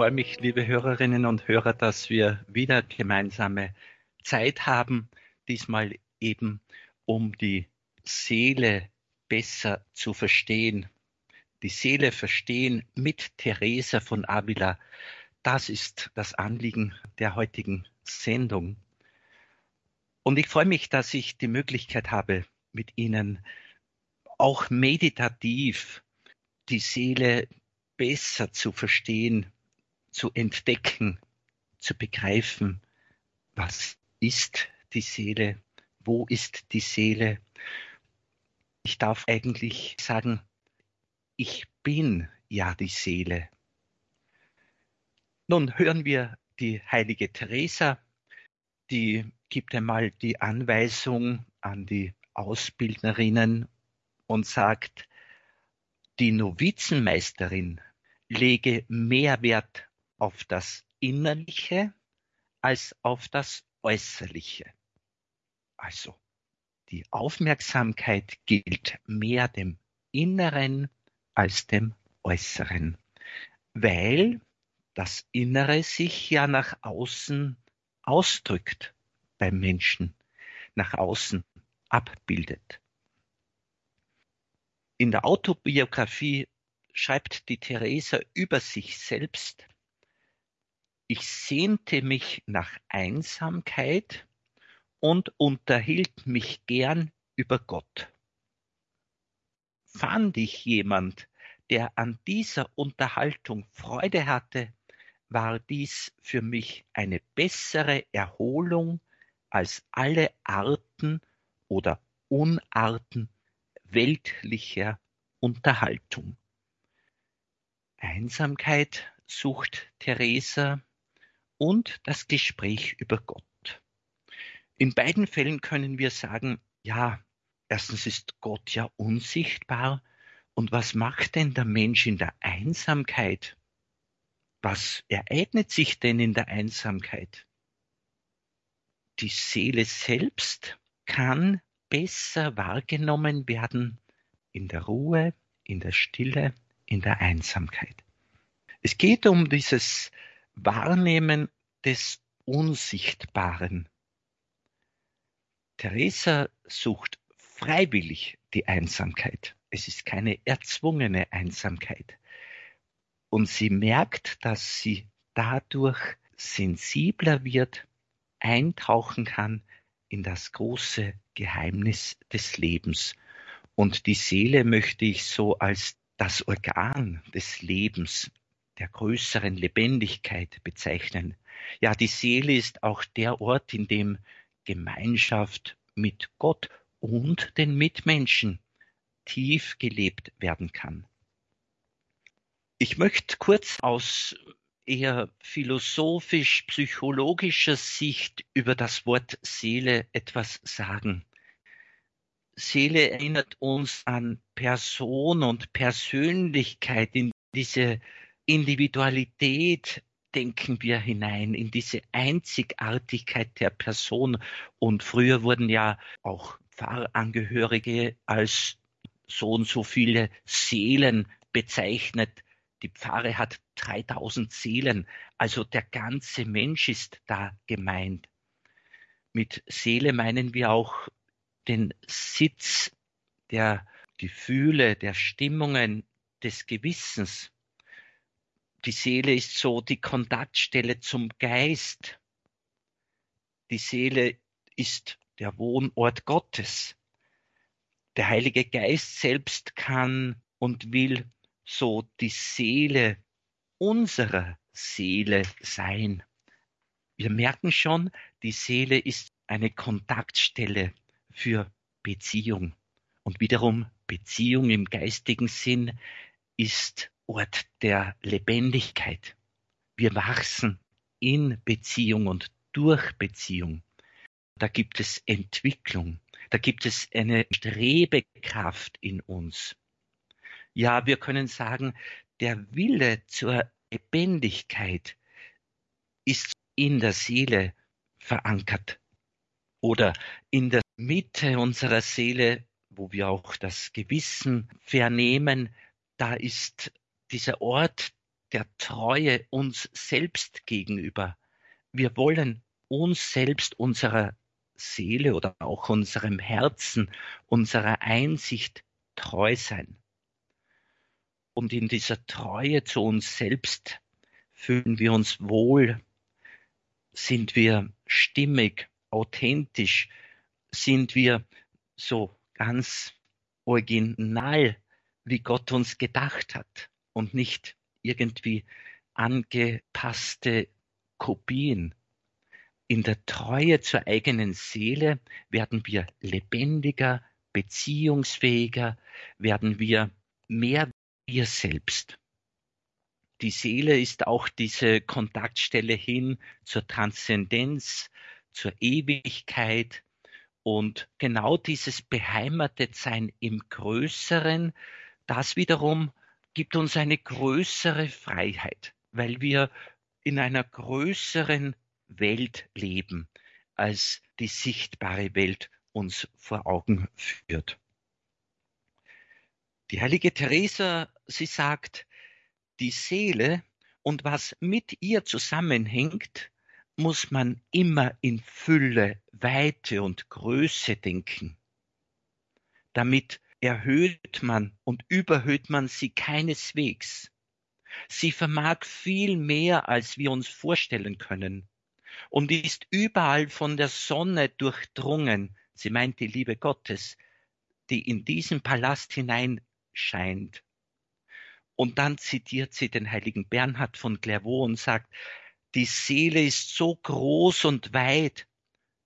freue mich, liebe Hörerinnen und Hörer, dass wir wieder gemeinsame Zeit haben, diesmal eben um die Seele besser zu verstehen. Die Seele verstehen mit Teresa von Avila. Das ist das Anliegen der heutigen Sendung. Und ich freue mich, dass ich die Möglichkeit habe, mit Ihnen auch meditativ die Seele besser zu verstehen, zu entdecken, zu begreifen, was ist die Seele, wo ist die Seele. Ich darf eigentlich sagen, ich bin ja die Seele. Nun hören wir die heilige Teresa, die gibt einmal die Anweisung an die Ausbildnerinnen und sagt, die Novizenmeisterin lege mehr Wert auf das Innerliche als auf das Äußerliche. Also die Aufmerksamkeit gilt mehr dem Inneren als dem Äußeren, weil das Innere sich ja nach außen ausdrückt beim Menschen, nach außen abbildet. In der Autobiografie schreibt die Theresa über sich selbst, ich sehnte mich nach Einsamkeit und unterhielt mich gern über Gott. Fand ich jemand, der an dieser Unterhaltung Freude hatte, war dies für mich eine bessere Erholung als alle Arten oder Unarten weltlicher Unterhaltung. Einsamkeit sucht Theresa und das Gespräch über Gott. In beiden Fällen können wir sagen, ja, erstens ist Gott ja unsichtbar und was macht denn der Mensch in der Einsamkeit? Was ereignet sich denn in der Einsamkeit? Die Seele selbst kann besser wahrgenommen werden in der Ruhe, in der Stille, in der Einsamkeit. Es geht um dieses Wahrnehmen des Unsichtbaren. Theresa sucht freiwillig die Einsamkeit. Es ist keine erzwungene Einsamkeit. Und sie merkt, dass sie dadurch sensibler wird, eintauchen kann in das große Geheimnis des Lebens. Und die Seele möchte ich so als das Organ des Lebens der größeren Lebendigkeit bezeichnen. Ja, die Seele ist auch der Ort, in dem Gemeinschaft mit Gott und den Mitmenschen tief gelebt werden kann. Ich möchte kurz aus eher philosophisch-psychologischer Sicht über das Wort Seele etwas sagen. Seele erinnert uns an Person und Persönlichkeit in diese Individualität denken wir hinein, in diese Einzigartigkeit der Person. Und früher wurden ja auch Pfarrangehörige als so und so viele Seelen bezeichnet. Die Pfarre hat 3000 Seelen, also der ganze Mensch ist da gemeint. Mit Seele meinen wir auch den Sitz der Gefühle, der Stimmungen, des Gewissens. Die Seele ist so die Kontaktstelle zum Geist. Die Seele ist der Wohnort Gottes. Der Heilige Geist selbst kann und will so die Seele unserer Seele sein. Wir merken schon, die Seele ist eine Kontaktstelle für Beziehung. Und wiederum Beziehung im geistigen Sinn ist Ort der Lebendigkeit. Wir wachsen in Beziehung und durch Beziehung. Da gibt es Entwicklung, da gibt es eine Strebekraft in uns. Ja, wir können sagen, der Wille zur Lebendigkeit ist in der Seele verankert oder in der Mitte unserer Seele, wo wir auch das Gewissen vernehmen, da ist dieser Ort der Treue uns selbst gegenüber. Wir wollen uns selbst, unserer Seele oder auch unserem Herzen, unserer Einsicht treu sein. Und in dieser Treue zu uns selbst fühlen wir uns wohl, sind wir stimmig, authentisch, sind wir so ganz original, wie Gott uns gedacht hat und nicht irgendwie angepasste Kopien. In der Treue zur eigenen Seele werden wir lebendiger, beziehungsfähiger, werden wir mehr wir selbst. Die Seele ist auch diese Kontaktstelle hin zur Transzendenz, zur Ewigkeit und genau dieses Beheimatetsein im Größeren, das wiederum gibt uns eine größere Freiheit, weil wir in einer größeren Welt leben, als die sichtbare Welt uns vor Augen führt. Die heilige Teresa, sie sagt, die Seele und was mit ihr zusammenhängt, muss man immer in Fülle, Weite und Größe denken. Damit erhöht man und überhöht man sie keineswegs. Sie vermag viel mehr, als wir uns vorstellen können und ist überall von der Sonne durchdrungen. Sie meint die Liebe Gottes, die in diesen Palast hinein scheint. Und dann zitiert sie den heiligen Bernhard von Clairvaux und sagt, die Seele ist so groß und weit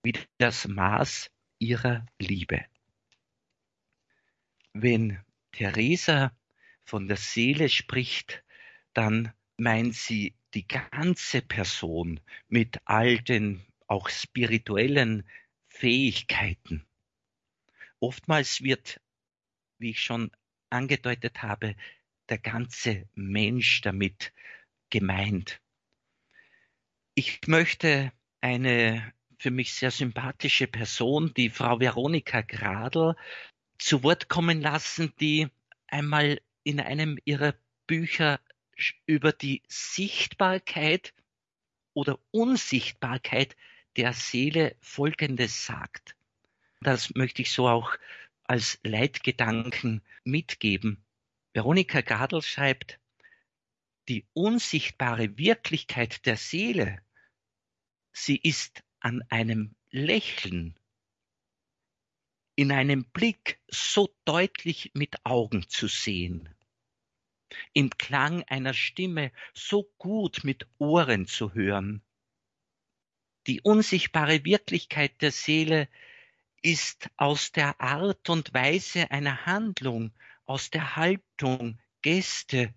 wie das Maß ihrer Liebe. Wenn Theresa von der Seele spricht, dann meint sie die ganze Person mit all den auch spirituellen Fähigkeiten. Oftmals wird, wie ich schon angedeutet habe, der ganze Mensch damit gemeint. Ich möchte eine für mich sehr sympathische Person, die Frau Veronika Gradl, zu Wort kommen lassen, die einmal in einem ihrer Bücher über die Sichtbarkeit oder Unsichtbarkeit der Seele Folgendes sagt. Das möchte ich so auch als Leitgedanken mitgeben. Veronika Gadel schreibt, die unsichtbare Wirklichkeit der Seele, sie ist an einem Lächeln, in einem Blick so deutlich mit Augen zu sehen, im Klang einer Stimme so gut mit Ohren zu hören. Die unsichtbare Wirklichkeit der Seele ist aus der Art und Weise einer Handlung, aus der Haltung, Geste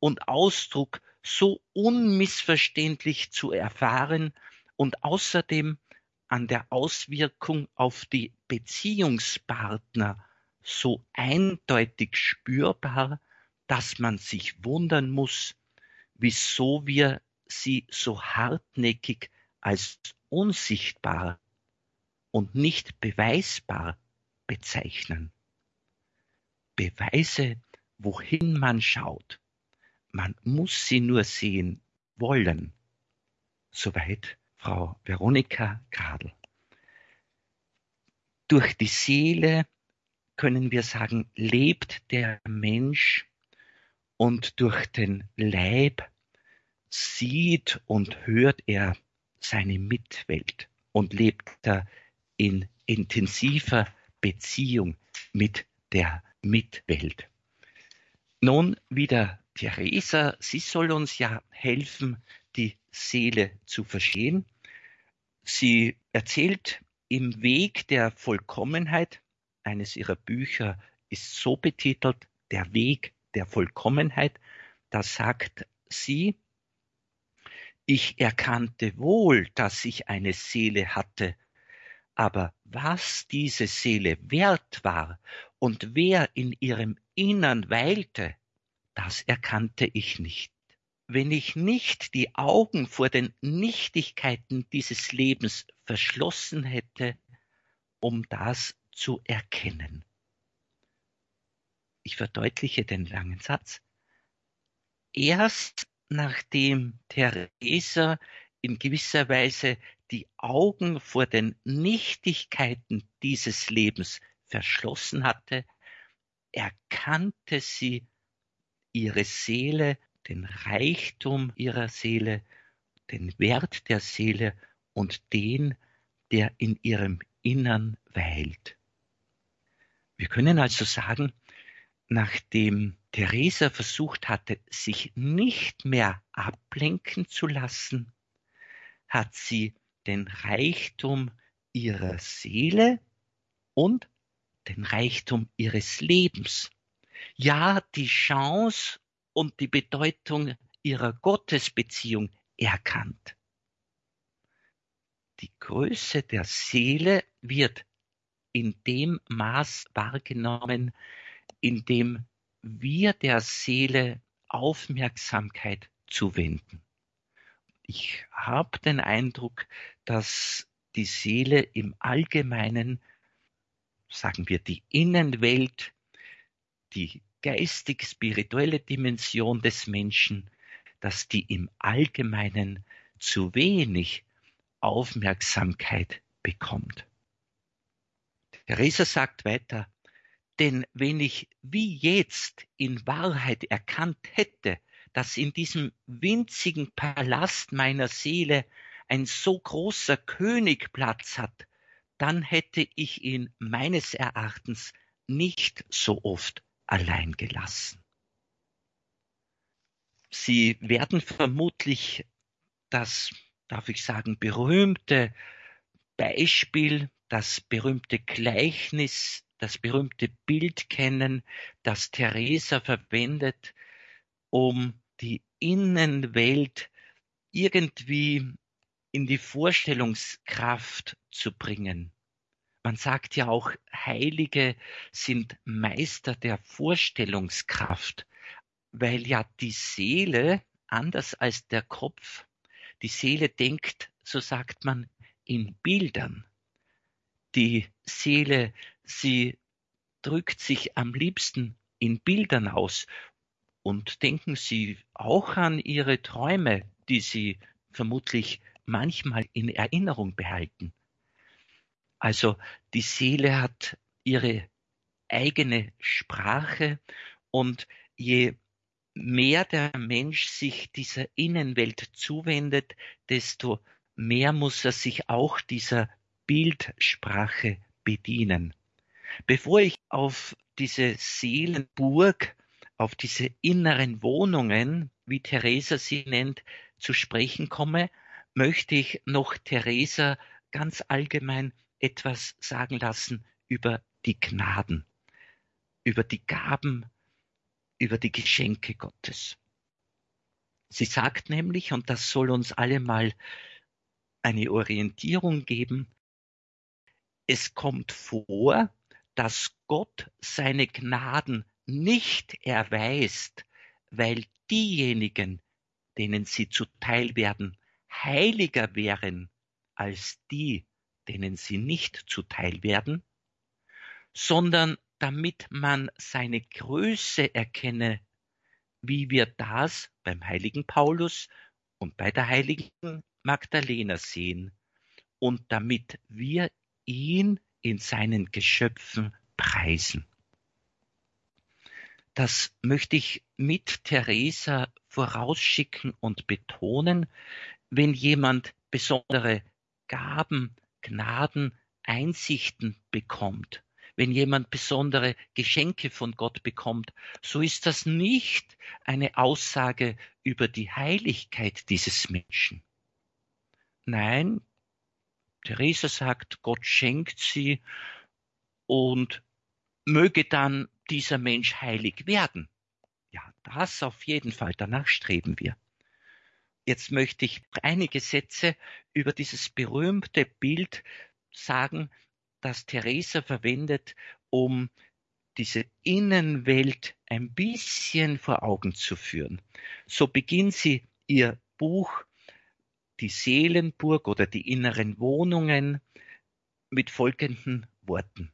und Ausdruck so unmissverständlich zu erfahren und außerdem an der Auswirkung auf die Beziehungspartner so eindeutig spürbar, dass man sich wundern muss, wieso wir sie so hartnäckig als unsichtbar und nicht beweisbar bezeichnen. Beweise, wohin man schaut. Man muss sie nur sehen wollen. Soweit Frau Veronika Gradl. Durch die Seele können wir sagen, lebt der Mensch und durch den Leib sieht und hört er seine Mitwelt und lebt er in intensiver Beziehung mit der Mitwelt. Nun wieder Theresa, sie soll uns ja helfen, die Seele zu verstehen. Sie erzählt im Weg der Vollkommenheit, eines ihrer Bücher ist so betitelt, der Weg der Vollkommenheit, da sagt sie, ich erkannte wohl, dass ich eine Seele hatte aber was diese Seele wert war und wer in ihrem Innern weilte, das erkannte ich nicht. Wenn ich nicht die Augen vor den Nichtigkeiten dieses Lebens verschlossen hätte, um das zu erkennen. Ich verdeutliche den langen Satz. Erst nachdem Theresa in gewisser Weise die Augen vor den Nichtigkeiten dieses Lebens verschlossen hatte, erkannte sie ihre Seele, den Reichtum ihrer Seele, den Wert der Seele und den, der in ihrem Innern weilt. Wir können also sagen, nachdem Theresa versucht hatte, sich nicht mehr ablenken zu lassen, hat sie den Reichtum ihrer Seele und den Reichtum ihres Lebens, ja die Chance und die Bedeutung ihrer Gottesbeziehung erkannt. Die Größe der Seele wird in dem Maß wahrgenommen, in dem wir der Seele Aufmerksamkeit zuwenden. Ich habe den Eindruck, dass die Seele im Allgemeinen, sagen wir die Innenwelt, die geistig-spirituelle Dimension des Menschen, dass die im Allgemeinen zu wenig Aufmerksamkeit bekommt. Theresa sagt weiter, denn wenn ich wie jetzt in Wahrheit erkannt hätte, dass in diesem winzigen Palast meiner Seele ein so großer König Platz hat, dann hätte ich ihn meines Erachtens nicht so oft allein gelassen. Sie werden vermutlich das, darf ich sagen, berühmte Beispiel, das berühmte Gleichnis, das berühmte Bild kennen, das Theresa verwendet, um die Innenwelt irgendwie in die Vorstellungskraft zu bringen. Man sagt ja auch, Heilige sind Meister der Vorstellungskraft weil ja die Seele, anders als der Kopf, die Seele denkt, so sagt man, in Bildern. Die Seele, sie drückt sich am liebsten in Bildern aus. Und denken Sie auch an Ihre Träume, die Sie vermutlich manchmal in Erinnerung behalten. Also die Seele hat ihre eigene Sprache und je mehr der Mensch sich dieser Innenwelt zuwendet, desto mehr muss er sich auch dieser Bildsprache bedienen. Bevor ich auf diese Seelenburg, auf diese inneren Wohnungen, wie Theresa sie nennt, zu sprechen komme, möchte ich noch Theresa ganz allgemein etwas sagen lassen über die Gnaden, über die Gaben über die Geschenke Gottes. Sie sagt nämlich, und das soll uns alle mal eine Orientierung geben, es kommt vor, dass Gott seine Gnaden nicht erweist, weil diejenigen, denen sie zuteil werden, heiliger wären als die, denen sie nicht zuteil werden, sondern damit man seine Größe erkenne, wie wir das beim heiligen Paulus und bei der heiligen Magdalena sehen und damit wir ihn in seinen Geschöpfen preisen. Das möchte ich mit Theresa vorausschicken und betonen, wenn jemand besondere Gaben, Gnaden, Einsichten bekommt, wenn jemand besondere Geschenke von Gott bekommt, so ist das nicht eine Aussage über die Heiligkeit dieses Menschen. Nein, Theresa sagt, Gott schenkt sie und möge dann dieser Mensch heilig werden. Ja, das auf jeden Fall, danach streben wir. Jetzt möchte ich einige Sätze über dieses berühmte Bild sagen, das Theresa verwendet, um diese Innenwelt ein bisschen vor Augen zu führen. So beginnt sie ihr Buch Die Seelenburg oder die inneren Wohnungen mit folgenden Worten.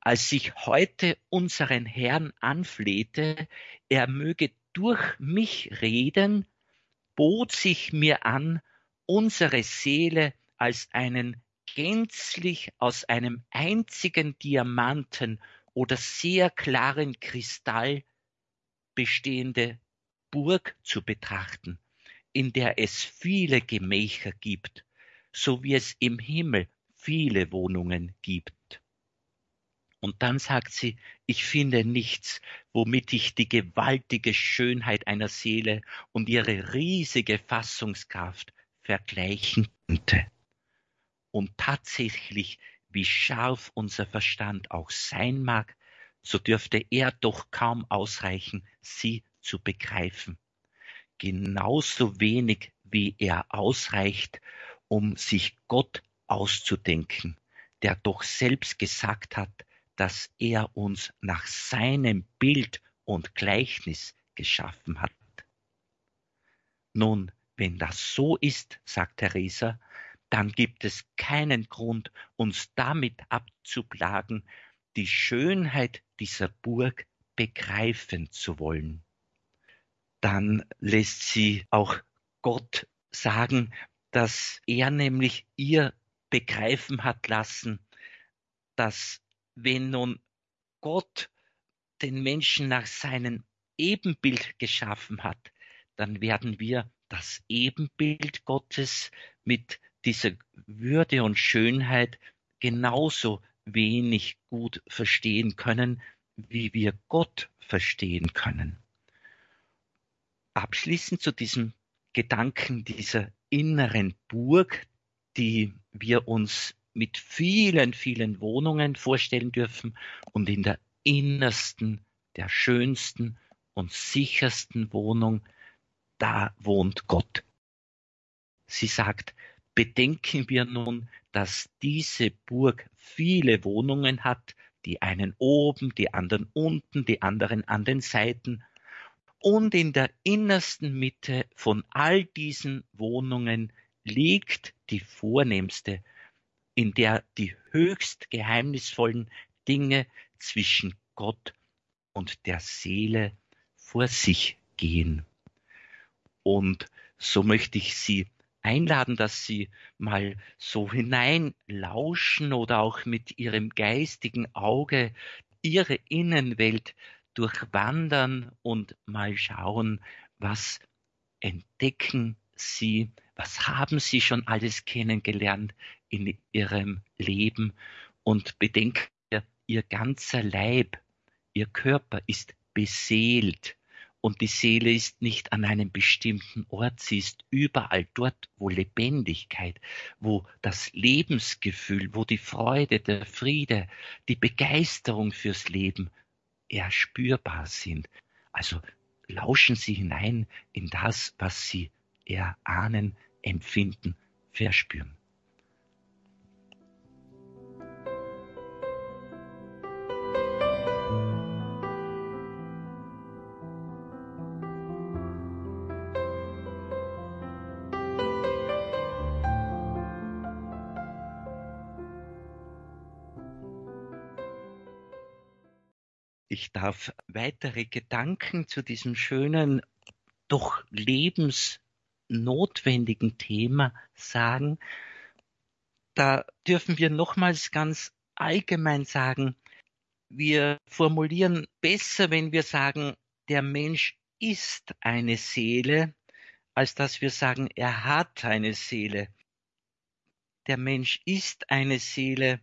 Als ich heute unseren Herrn anflehte, er möge durch mich reden, bot sich mir an, unsere Seele als einen gänzlich aus einem einzigen Diamanten oder sehr klaren Kristall bestehende Burg zu betrachten, in der es viele Gemächer gibt, so wie es im Himmel viele Wohnungen gibt. Und dann sagt sie, ich finde nichts, womit ich die gewaltige Schönheit einer Seele und ihre riesige Fassungskraft vergleichen könnte. Und tatsächlich, wie scharf unser Verstand auch sein mag, so dürfte er doch kaum ausreichen, sie zu begreifen. Genauso wenig wie er ausreicht, um sich Gott auszudenken, der doch selbst gesagt hat, dass er uns nach seinem Bild und Gleichnis geschaffen hat. Nun, wenn das so ist, sagt Theresa, dann gibt es keinen Grund, uns damit abzuplagen, die Schönheit dieser Burg begreifen zu wollen. Dann lässt sie auch Gott sagen, dass er nämlich ihr begreifen hat lassen, dass wenn nun Gott den Menschen nach seinem Ebenbild geschaffen hat, dann werden wir das Ebenbild Gottes mit dieser Würde und Schönheit genauso wenig gut verstehen können, wie wir Gott verstehen können. Abschließend zu diesem Gedanken dieser inneren Burg, die wir uns mit vielen, vielen Wohnungen vorstellen dürfen und in der innersten, der schönsten und sichersten Wohnung, da wohnt Gott. Sie sagt, bedenken wir nun, dass diese Burg viele Wohnungen hat, die einen oben, die anderen unten, die anderen an den Seiten. Und in der innersten Mitte von all diesen Wohnungen liegt die vornehmste in der die höchst geheimnisvollen Dinge zwischen Gott und der Seele vor sich gehen. Und so möchte ich Sie einladen, dass Sie mal so hineinlauschen oder auch mit Ihrem geistigen Auge Ihre Innenwelt durchwandern und mal schauen, was entdecken Sie, was haben Sie schon alles kennengelernt in Ihrem Leben und bedenken, Ihr ganzer Leib, Ihr Körper ist beseelt und die Seele ist nicht an einem bestimmten Ort, sie ist überall dort, wo Lebendigkeit, wo das Lebensgefühl, wo die Freude, der Friede, die Begeisterung fürs Leben erspürbar sind. Also lauschen Sie hinein in das, was Sie erahnen, empfinden, verspüren. Ich darf weitere Gedanken zu diesem schönen, doch lebens notwendigen Thema sagen, da dürfen wir nochmals ganz allgemein sagen, wir formulieren besser, wenn wir sagen, der Mensch ist eine Seele, als dass wir sagen, er hat eine Seele. Der Mensch ist eine Seele,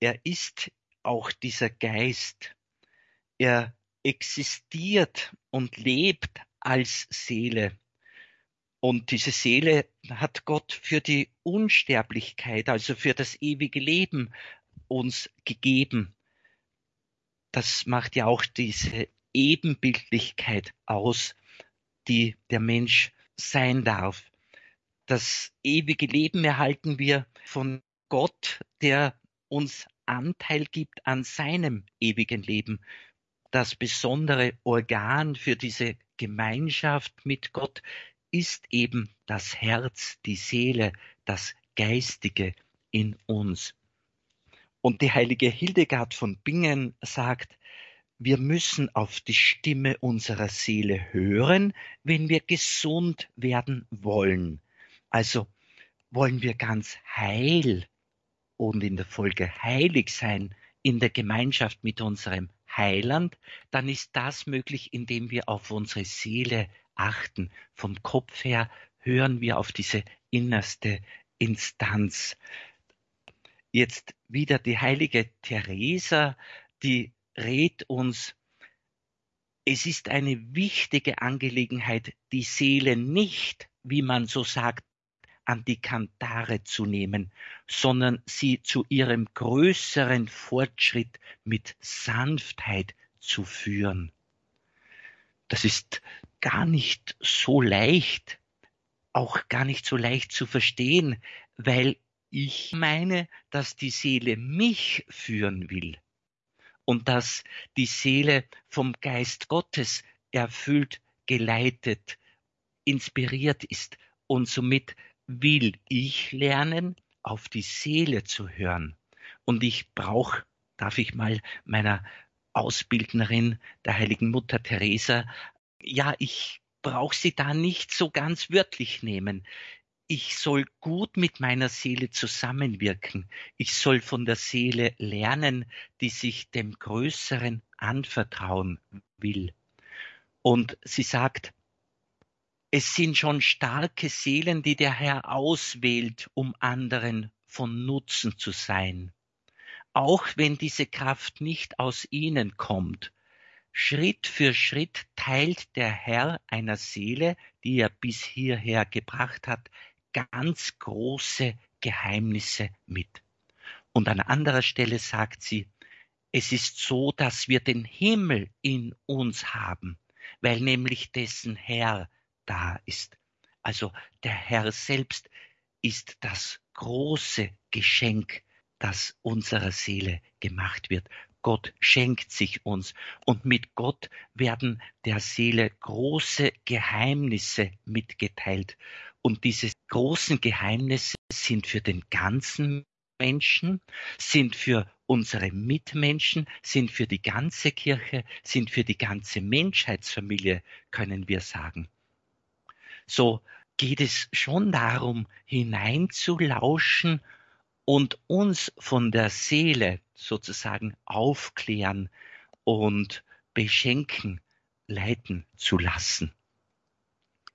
er ist auch dieser Geist. Er existiert und lebt als Seele. Und diese Seele hat Gott für die Unsterblichkeit, also für das ewige Leben uns gegeben. Das macht ja auch diese Ebenbildlichkeit aus, die der Mensch sein darf. Das ewige Leben erhalten wir von Gott, der uns Anteil gibt an seinem ewigen Leben. Das besondere Organ für diese Gemeinschaft mit Gott ist eben das Herz, die Seele, das Geistige in uns. Und die heilige Hildegard von Bingen sagt, wir müssen auf die Stimme unserer Seele hören, wenn wir gesund werden wollen. Also wollen wir ganz heil und in der Folge heilig sein in der Gemeinschaft mit unserem Heiland, dann ist das möglich, indem wir auf unsere Seele achten. Vom Kopf her hören wir auf diese innerste Instanz. Jetzt wieder die heilige Theresa, die rät uns, es ist eine wichtige Angelegenheit, die Seele nicht, wie man so sagt, an die Kantare zu nehmen, sondern sie zu ihrem größeren Fortschritt mit Sanftheit zu führen. Das ist gar nicht so leicht, auch gar nicht so leicht zu verstehen, weil ich meine, dass die Seele mich führen will und dass die Seele vom Geist Gottes erfüllt, geleitet, inspiriert ist und somit will ich lernen, auf die Seele zu hören. Und ich brauche, darf ich mal meiner Ausbildnerin, der heiligen Mutter Teresa, ja, ich brauche sie da nicht so ganz wörtlich nehmen. Ich soll gut mit meiner Seele zusammenwirken. Ich soll von der Seele lernen, die sich dem Größeren anvertrauen will. Und sie sagt, es sind schon starke Seelen, die der Herr auswählt, um anderen von Nutzen zu sein. Auch wenn diese Kraft nicht aus ihnen kommt, Schritt für Schritt teilt der Herr einer Seele, die er bis hierher gebracht hat, ganz große Geheimnisse mit. Und an anderer Stelle sagt sie, es ist so, dass wir den Himmel in uns haben, weil nämlich dessen Herr da ist. Also der Herr selbst ist das große Geschenk, das unserer Seele gemacht wird. Gott schenkt sich uns und mit Gott werden der Seele große Geheimnisse mitgeteilt. Und diese großen Geheimnisse sind für den ganzen Menschen, sind für unsere Mitmenschen, sind für die ganze Kirche, sind für die ganze Menschheitsfamilie, können wir sagen so geht es schon darum, hineinzulauschen und uns von der Seele sozusagen aufklären und beschenken, leiten zu lassen.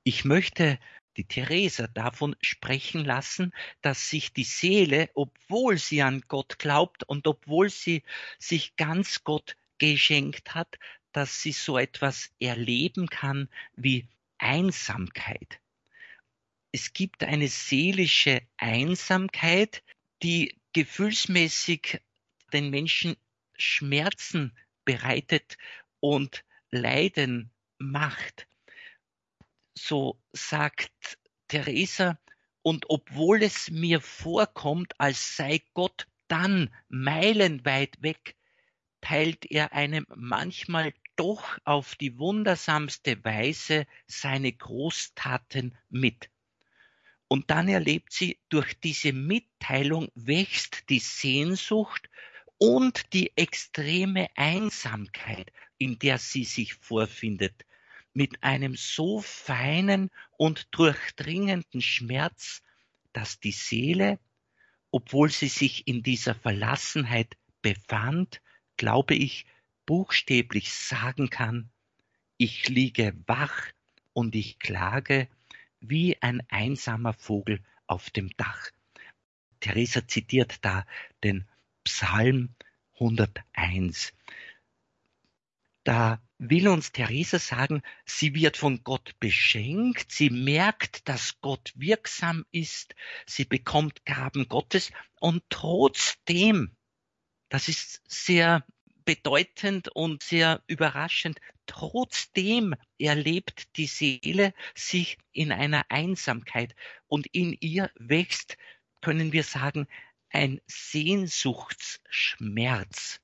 Ich möchte die Theresa davon sprechen lassen, dass sich die Seele, obwohl sie an Gott glaubt und obwohl sie sich ganz Gott geschenkt hat, dass sie so etwas erleben kann wie Einsamkeit. Es gibt eine seelische Einsamkeit, die gefühlsmäßig den Menschen Schmerzen bereitet und Leiden macht. So sagt Theresa, und obwohl es mir vorkommt, als sei Gott dann meilenweit weg, teilt er einem manchmal doch auf die wundersamste Weise seine Großtaten mit. Und dann erlebt sie, durch diese Mitteilung wächst die Sehnsucht und die extreme Einsamkeit, in der sie sich vorfindet, mit einem so feinen und durchdringenden Schmerz, dass die Seele, obwohl sie sich in dieser Verlassenheit befand, glaube ich, buchstäblich sagen kann, ich liege wach und ich klage wie ein einsamer Vogel auf dem Dach. Theresa zitiert da den Psalm 101. Da will uns Theresa sagen, sie wird von Gott beschenkt, sie merkt, dass Gott wirksam ist, sie bekommt Gaben Gottes und trotzdem, das ist sehr bedeutend und sehr überraschend. Trotzdem erlebt die Seele sich in einer Einsamkeit und in ihr wächst, können wir sagen, ein Sehnsuchtsschmerz.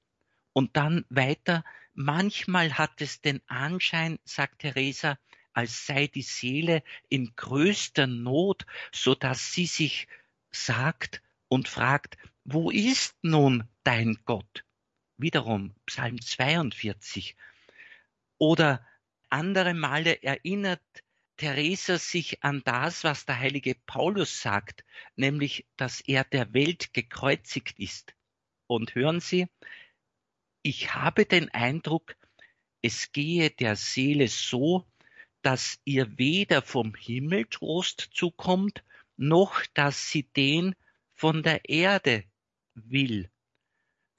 Und dann weiter, manchmal hat es den Anschein, sagt Theresa, als sei die Seele in größter Not, so dass sie sich sagt und fragt, wo ist nun dein Gott? Wiederum Psalm 42. Oder andere Male erinnert Theresa sich an das, was der heilige Paulus sagt, nämlich, dass er der Welt gekreuzigt ist. Und hören Sie, ich habe den Eindruck, es gehe der Seele so, dass ihr weder vom Himmel Trost zukommt, noch dass sie den von der Erde will,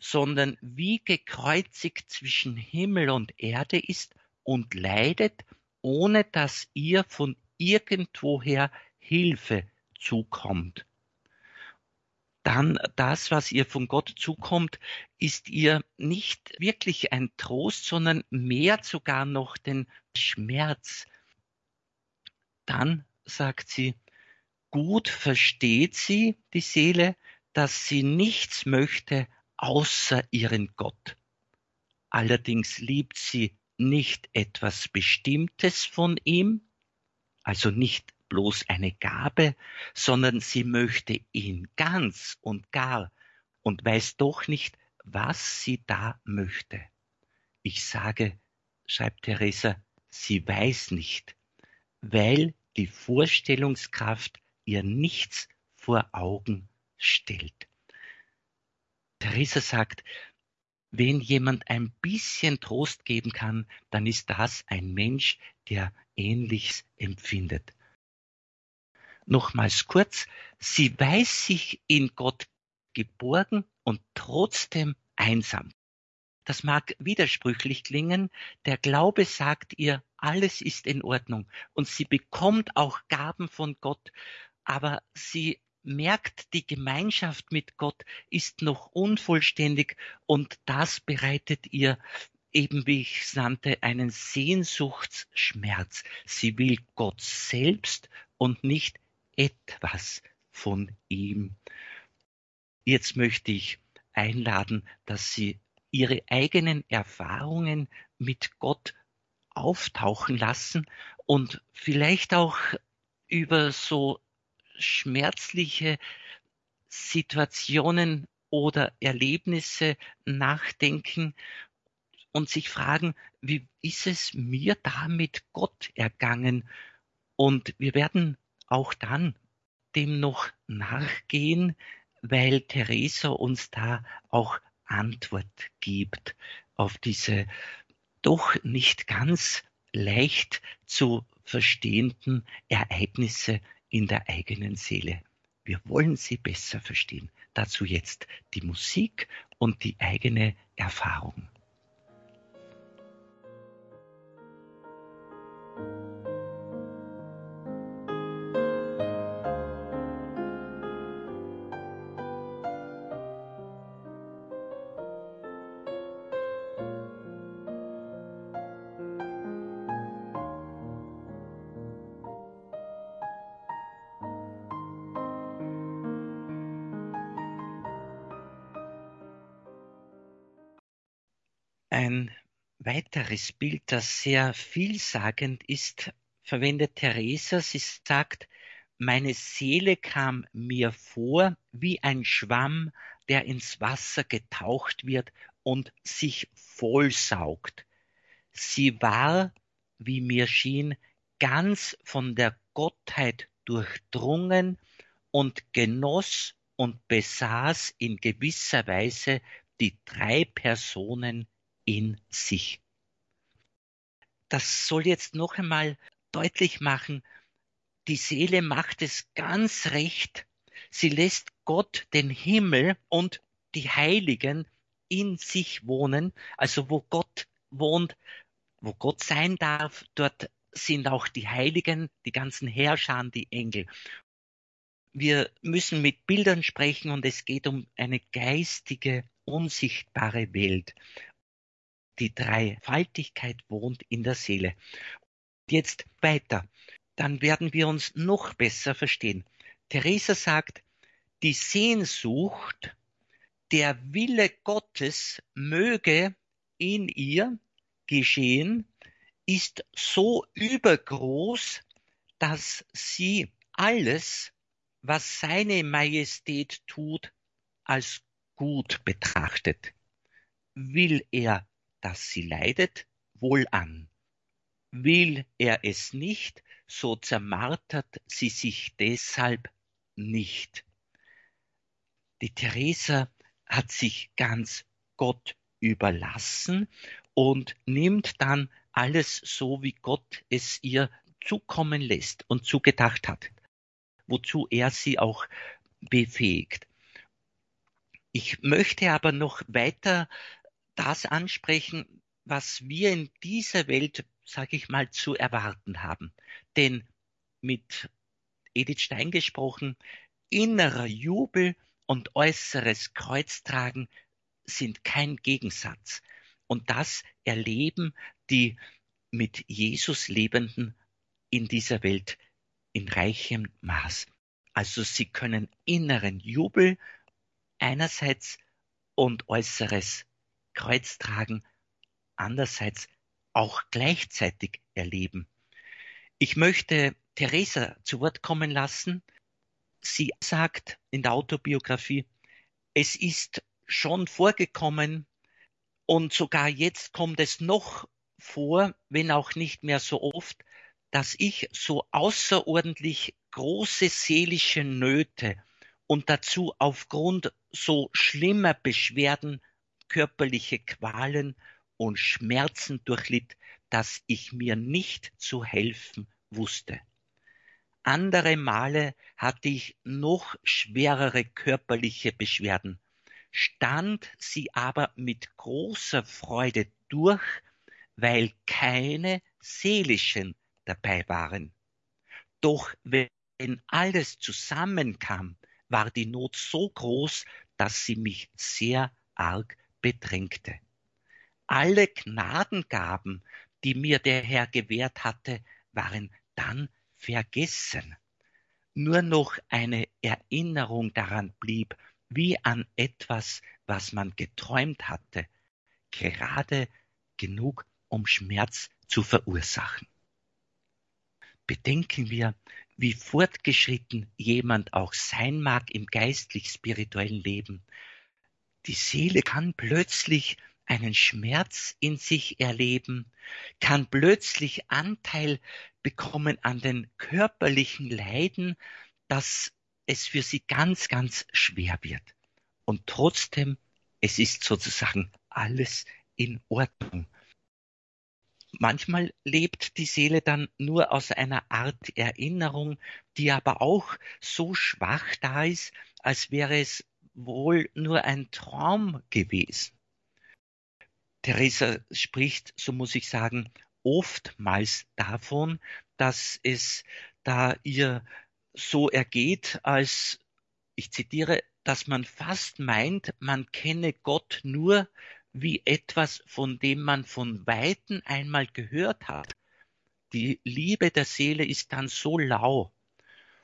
sondern wie gekreuzigt zwischen Himmel und Erde ist und leidet, ohne dass ihr von irgendwoher Hilfe zukommt. Dann das, was ihr von Gott zukommt, ist ihr nicht wirklich ein Trost, sondern mehr sogar noch den Schmerz. Dann sagt sie, gut versteht sie, die Seele, dass sie nichts möchte außer ihren Gott. Allerdings liebt sie nicht etwas Bestimmtes von ihm, also nicht bloß eine Gabe, sondern sie möchte ihn ganz und gar und weiß doch nicht, was sie da möchte. Ich sage, schreibt Theresa, sie weiß nicht, weil die Vorstellungskraft ihr nichts vor Augen stellt. Theresa sagt, wenn jemand ein bisschen Trost geben kann, dann ist das ein Mensch, der Ähnliches empfindet. Nochmals kurz, sie weiß sich in Gott geborgen und trotzdem einsam. Das mag widersprüchlich klingen, der Glaube sagt ihr, alles ist in Ordnung und sie bekommt auch Gaben von Gott, aber sie merkt, die Gemeinschaft mit Gott ist noch unvollständig und das bereitet ihr eben wie ich es nannte, einen Sehnsuchtsschmerz. Sie will Gott selbst und nicht etwas von ihm. Jetzt möchte ich einladen, dass Sie Ihre eigenen Erfahrungen mit Gott auftauchen lassen und vielleicht auch über so schmerzliche Situationen oder Erlebnisse nachdenken und sich fragen, wie ist es mir da mit Gott ergangen? Und wir werden auch dann dem noch nachgehen, weil Theresa uns da auch Antwort gibt auf diese doch nicht ganz leicht zu verstehenden Ereignisse in der eigenen Seele. Wir wollen sie besser verstehen. Dazu jetzt die Musik und die eigene Erfahrung. Ein weiteres Bild, das sehr vielsagend ist, verwendet Theresa. Sie sagt, meine Seele kam mir vor wie ein Schwamm, der ins Wasser getaucht wird und sich vollsaugt. Sie war, wie mir schien, ganz von der Gottheit durchdrungen und genoss und besaß in gewisser Weise die drei Personen in sich. Das soll jetzt noch einmal deutlich machen, die Seele macht es ganz recht. Sie lässt Gott den Himmel und die Heiligen in sich wohnen. Also wo Gott wohnt, wo Gott sein darf, dort sind auch die Heiligen, die ganzen Herrscher, die Engel. Wir müssen mit Bildern sprechen und es geht um eine geistige, unsichtbare Welt die Dreifaltigkeit wohnt in der Seele. Jetzt weiter, dann werden wir uns noch besser verstehen. Theresa sagt, die Sehnsucht, der Wille Gottes möge in ihr geschehen, ist so übergroß, dass sie alles, was seine Majestät tut, als gut betrachtet. will er, dass sie leidet, wohl an. Will er es nicht, so zermartert sie sich deshalb nicht. Die Theresa hat sich ganz Gott überlassen und nimmt dann alles so, wie Gott es ihr zukommen lässt und zugedacht hat, wozu er sie auch befähigt. Ich möchte aber noch weiter das ansprechen, was wir in dieser Welt, sage ich mal, zu erwarten haben. Denn mit Edith Stein gesprochen, innerer Jubel und äußeres Kreuztragen sind kein Gegensatz. Und das erleben die mit Jesus Lebenden in dieser Welt in reichem Maß. Also sie können inneren Jubel einerseits und äußeres Kreuztragen andererseits auch gleichzeitig erleben. Ich möchte Theresa zu Wort kommen lassen. Sie sagt in der Autobiografie, es ist schon vorgekommen und sogar jetzt kommt es noch vor, wenn auch nicht mehr so oft, dass ich so außerordentlich große seelische Nöte und dazu aufgrund so schlimmer Beschwerden körperliche Qualen und Schmerzen durchlitt, dass ich mir nicht zu helfen wusste. Andere Male hatte ich noch schwerere körperliche Beschwerden, stand sie aber mit großer Freude durch, weil keine seelischen dabei waren. Doch wenn alles zusammenkam, war die Not so groß, dass sie mich sehr arg bedrängte. Alle Gnadengaben, die mir der Herr gewährt hatte, waren dann vergessen. Nur noch eine Erinnerung daran blieb, wie an etwas, was man geträumt hatte, gerade genug, um Schmerz zu verursachen. Bedenken wir, wie fortgeschritten jemand auch sein mag im geistlich-spirituellen Leben. Die Seele kann plötzlich einen Schmerz in sich erleben, kann plötzlich Anteil bekommen an den körperlichen Leiden, dass es für sie ganz, ganz schwer wird. Und trotzdem, es ist sozusagen alles in Ordnung. Manchmal lebt die Seele dann nur aus einer Art Erinnerung, die aber auch so schwach da ist, als wäre es wohl nur ein Traum gewesen. Theresa spricht, so muss ich sagen, oftmals davon, dass es da ihr so ergeht, als, ich zitiere, dass man fast meint, man kenne Gott nur wie etwas, von dem man von Weitem einmal gehört hat. Die Liebe der Seele ist dann so lau.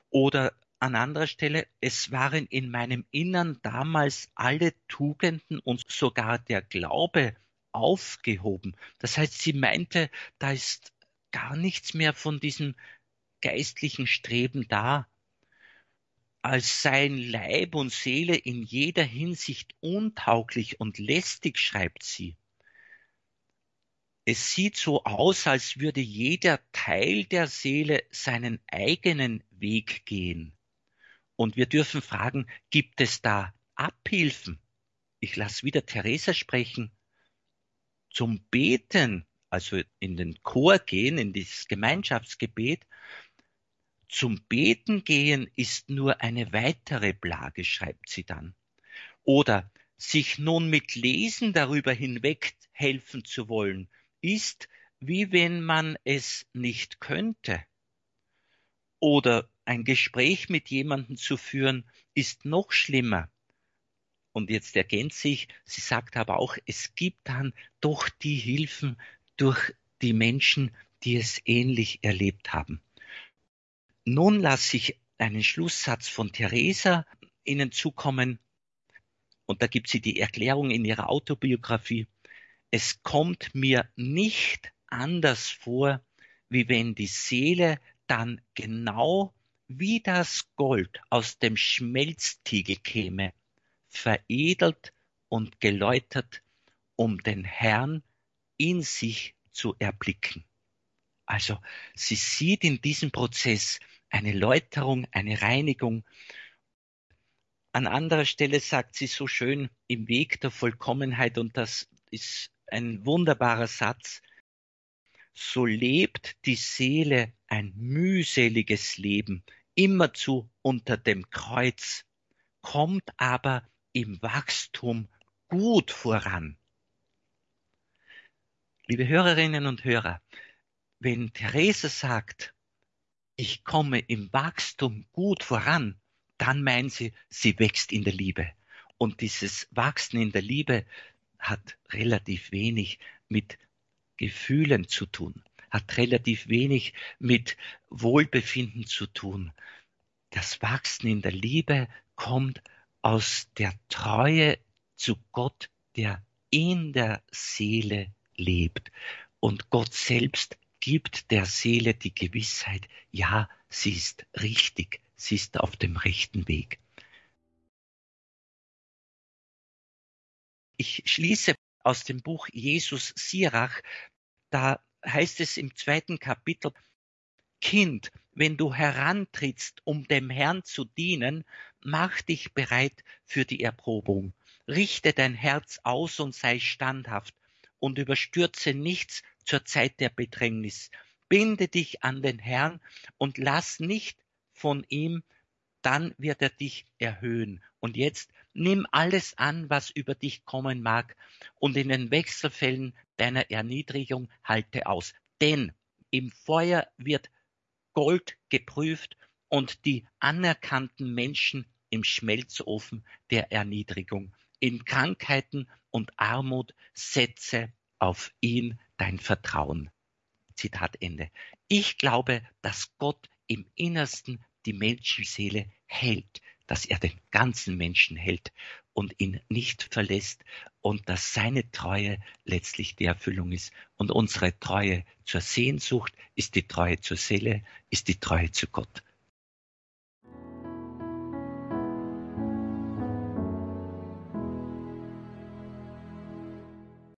Oder an anderer Stelle, es waren in meinem Innern damals alle Tugenden und sogar der Glaube aufgehoben. Das heißt, sie meinte, da ist gar nichts mehr von diesem geistlichen Streben da. Als seien Leib und Seele in jeder Hinsicht untauglich und lästig, schreibt sie. Es sieht so aus, als würde jeder Teil der Seele seinen eigenen Weg gehen. Und wir dürfen fragen, gibt es da Abhilfen? Ich lasse wieder Theresa sprechen. Zum Beten, also in den Chor gehen, in dieses Gemeinschaftsgebet, zum Beten gehen ist nur eine weitere Plage, schreibt sie dann. Oder sich nun mit Lesen darüber hinweg helfen zu wollen, ist, wie wenn man es nicht könnte. Oder ein Gespräch mit jemandem zu führen, ist noch schlimmer. Und jetzt ergänzt sich, sie sagt aber auch, es gibt dann doch die Hilfen durch die Menschen, die es ähnlich erlebt haben. Nun lasse ich einen Schlusssatz von Theresa Ihnen zukommen. Und da gibt sie die Erklärung in ihrer Autobiografie. Es kommt mir nicht anders vor, wie wenn die Seele dann genau wie das Gold aus dem Schmelztiegel käme, veredelt und geläutert um den Herrn in sich zu erblicken. Also sie sieht in diesem Prozess eine Läuterung, eine Reinigung. An anderer Stelle sagt sie so schön im Weg der Vollkommenheit, und das ist ein wunderbarer Satz, so lebt die Seele ein mühseliges Leben, immerzu unter dem Kreuz, kommt aber im Wachstum gut voran. Liebe Hörerinnen und Hörer, wenn Therese sagt, ich komme im Wachstum gut voran, dann meint sie, sie wächst in der Liebe. Und dieses Wachsen in der Liebe hat relativ wenig mit Gefühlen zu tun, hat relativ wenig mit Wohlbefinden zu tun. Das Wachsen in der Liebe kommt aus der Treue zu Gott, der in der Seele lebt. Und Gott selbst gibt der Seele die Gewissheit, ja, sie ist richtig, sie ist auf dem rechten Weg. Ich schließe aus dem Buch Jesus Sirach, da heißt es im zweiten Kapitel, Kind, wenn du herantrittst, um dem Herrn zu dienen, mach dich bereit für die Erprobung. Richte dein Herz aus und sei standhaft und überstürze nichts zur Zeit der Bedrängnis. Binde dich an den Herrn und lass nicht von ihm, dann wird er dich erhöhen. Und jetzt nimm alles an, was über dich kommen mag, und in den Wechselfällen deiner Erniedrigung halte aus. Denn im Feuer wird Gold geprüft und die anerkannten Menschen im Schmelzofen der Erniedrigung. In Krankheiten und Armut setze auf ihn dein Vertrauen. Zitat Ende. Ich glaube, dass Gott im Innersten die Menschenseele hält, dass er den ganzen Menschen hält und ihn nicht verlässt und dass seine Treue letztlich die Erfüllung ist. Und unsere Treue zur Sehnsucht ist die Treue zur Seele, ist die Treue zu Gott.